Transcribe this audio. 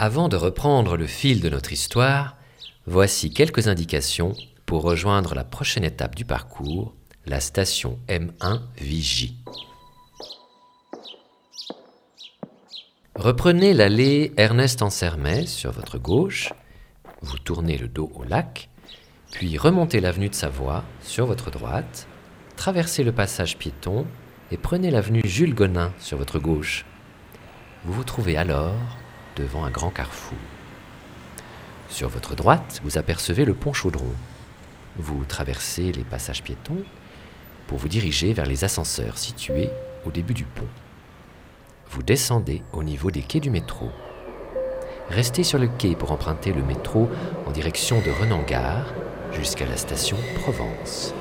Avant de reprendre le fil de notre histoire, voici quelques indications pour rejoindre la prochaine étape du parcours, la station M1 Vigie. Reprenez l'allée Ernest Ansermet sur votre gauche, vous tournez le dos au lac, puis remontez l'avenue de Savoie sur votre droite, traversez le passage piéton et prenez l'avenue Jules Gonin sur votre gauche. Vous vous trouvez alors devant un grand carrefour. Sur votre droite, vous apercevez le pont Chaudron. Vous traversez les passages piétons pour vous diriger vers les ascenseurs situés au début du pont. Vous descendez au niveau des quais du métro. Restez sur le quai pour emprunter le métro en direction de Renan-Gare jusqu'à la station Provence.